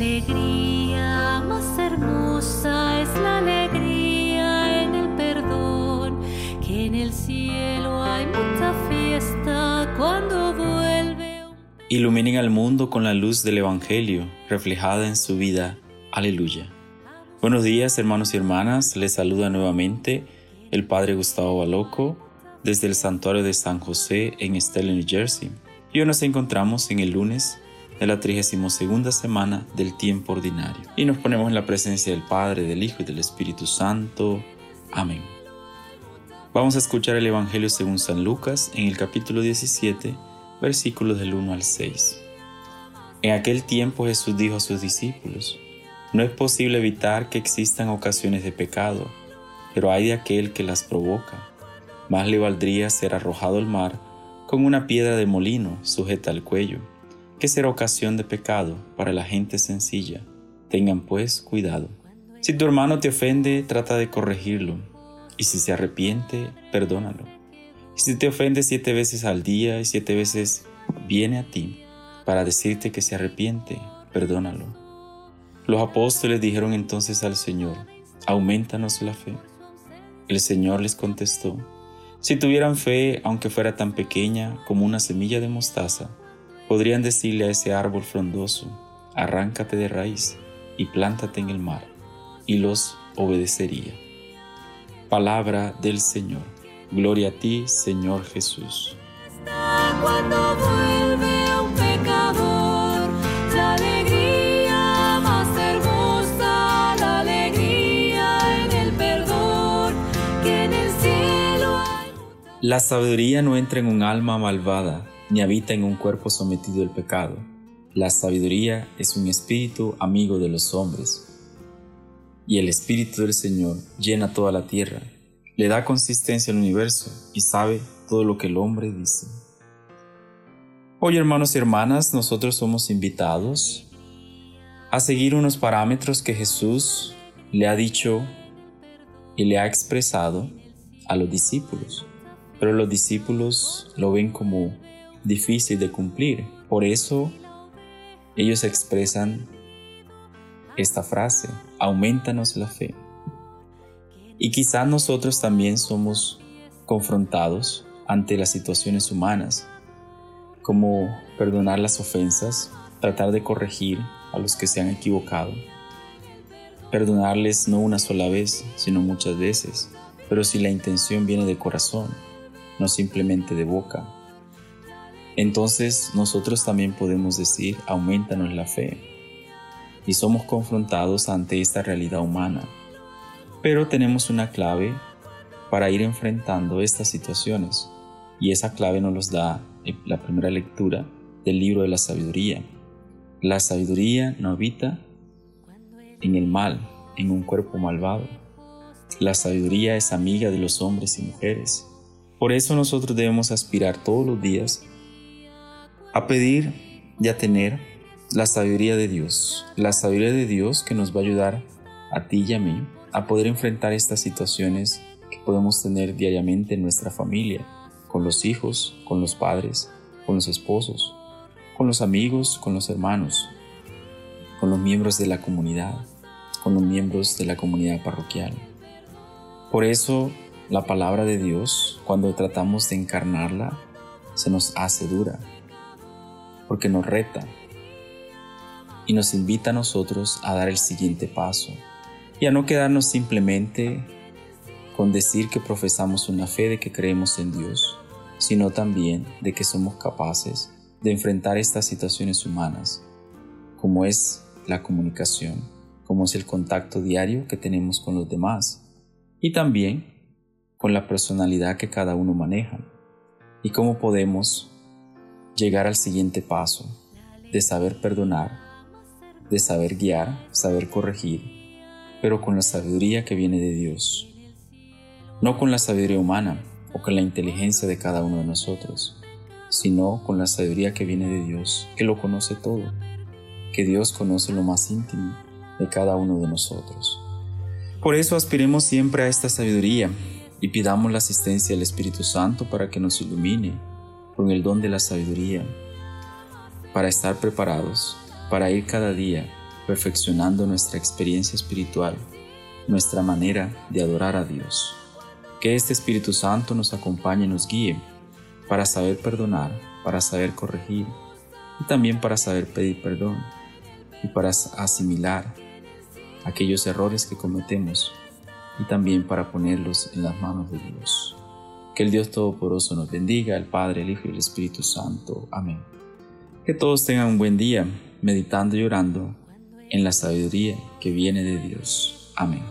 alegría más hermosa es la alegría en el perdón, que en el cielo hay mucha fiesta cuando vuelve. Iluminen al mundo con la luz del Evangelio reflejada en su vida. Aleluya. Buenos días hermanos y hermanas, les saluda nuevamente el Padre Gustavo Baloco desde el Santuario de San José en Stella, New Jersey. Y hoy nos encontramos en el lunes de la 32 semana del tiempo ordinario. Y nos ponemos en la presencia del Padre, del Hijo y del Espíritu Santo. Amén. Vamos a escuchar el Evangelio según San Lucas en el capítulo 17, versículos del 1 al 6. En aquel tiempo Jesús dijo a sus discípulos, No es posible evitar que existan ocasiones de pecado, pero hay de aquel que las provoca. Más le valdría ser arrojado al mar con una piedra de molino sujeta al cuello que será ocasión de pecado para la gente sencilla. Tengan pues cuidado. Si tu hermano te ofende, trata de corregirlo, y si se arrepiente, perdónalo. Y si te ofende siete veces al día y siete veces viene a ti para decirte que se arrepiente, perdónalo. Los apóstoles dijeron entonces al Señor, aumentanos la fe. El Señor les contestó, si tuvieran fe, aunque fuera tan pequeña como una semilla de mostaza, podrían decirle a ese árbol frondoso, arráncate de raíz y plántate en el mar, y los obedecería. Palabra del Señor. Gloria a ti, Señor Jesús. Cuando vuelve un pecador, la alegría más hermosa, la alegría en el perdón, que en el cielo hay La sabiduría no entra en un alma malvada, ni habita en un cuerpo sometido al pecado. La sabiduría es un espíritu amigo de los hombres. Y el espíritu del Señor llena toda la tierra, le da consistencia al universo y sabe todo lo que el hombre dice. Hoy hermanos y hermanas, nosotros somos invitados a seguir unos parámetros que Jesús le ha dicho y le ha expresado a los discípulos. Pero los discípulos lo ven como difícil de cumplir. Por eso ellos expresan esta frase, aumentanos la fe. Y quizás nosotros también somos confrontados ante las situaciones humanas, como perdonar las ofensas, tratar de corregir a los que se han equivocado, perdonarles no una sola vez, sino muchas veces, pero si la intención viene de corazón, no simplemente de boca, entonces nosotros también podemos decir, aumentanos la fe. Y somos confrontados ante esta realidad humana. Pero tenemos una clave para ir enfrentando estas situaciones. Y esa clave nos los da la primera lectura del libro de la sabiduría. La sabiduría no habita en el mal, en un cuerpo malvado. La sabiduría es amiga de los hombres y mujeres. Por eso nosotros debemos aspirar todos los días a pedir y a tener la sabiduría de Dios, la sabiduría de Dios que nos va a ayudar a ti y a mí a poder enfrentar estas situaciones que podemos tener diariamente en nuestra familia, con los hijos, con los padres, con los esposos, con los amigos, con los hermanos, con los miembros de la comunidad, con los miembros de la comunidad parroquial. Por eso la palabra de Dios, cuando tratamos de encarnarla, se nos hace dura, porque nos reta y nos invita a nosotros a dar el siguiente paso y a no quedarnos simplemente con decir que profesamos una fe de que creemos en Dios, sino también de que somos capaces de enfrentar estas situaciones humanas, como es la comunicación, como es el contacto diario que tenemos con los demás y también con la personalidad que cada uno maneja y cómo podemos llegar al siguiente paso de saber perdonar, de saber guiar, saber corregir, pero con la sabiduría que viene de Dios, no con la sabiduría humana o con la inteligencia de cada uno de nosotros, sino con la sabiduría que viene de Dios, que lo conoce todo, que Dios conoce lo más íntimo de cada uno de nosotros. Por eso aspiremos siempre a esta sabiduría y pidamos la asistencia del Espíritu Santo para que nos ilumine con el don de la sabiduría, para estar preparados, para ir cada día perfeccionando nuestra experiencia espiritual, nuestra manera de adorar a Dios. Que este Espíritu Santo nos acompañe y nos guíe para saber perdonar, para saber corregir y también para saber pedir perdón y para asimilar aquellos errores que cometemos y también para ponerlos en las manos de Dios. Que el Dios Todopoderoso nos bendiga, el Padre, el Hijo y el Espíritu Santo. Amén. Que todos tengan un buen día meditando y orando en la sabiduría que viene de Dios. Amén.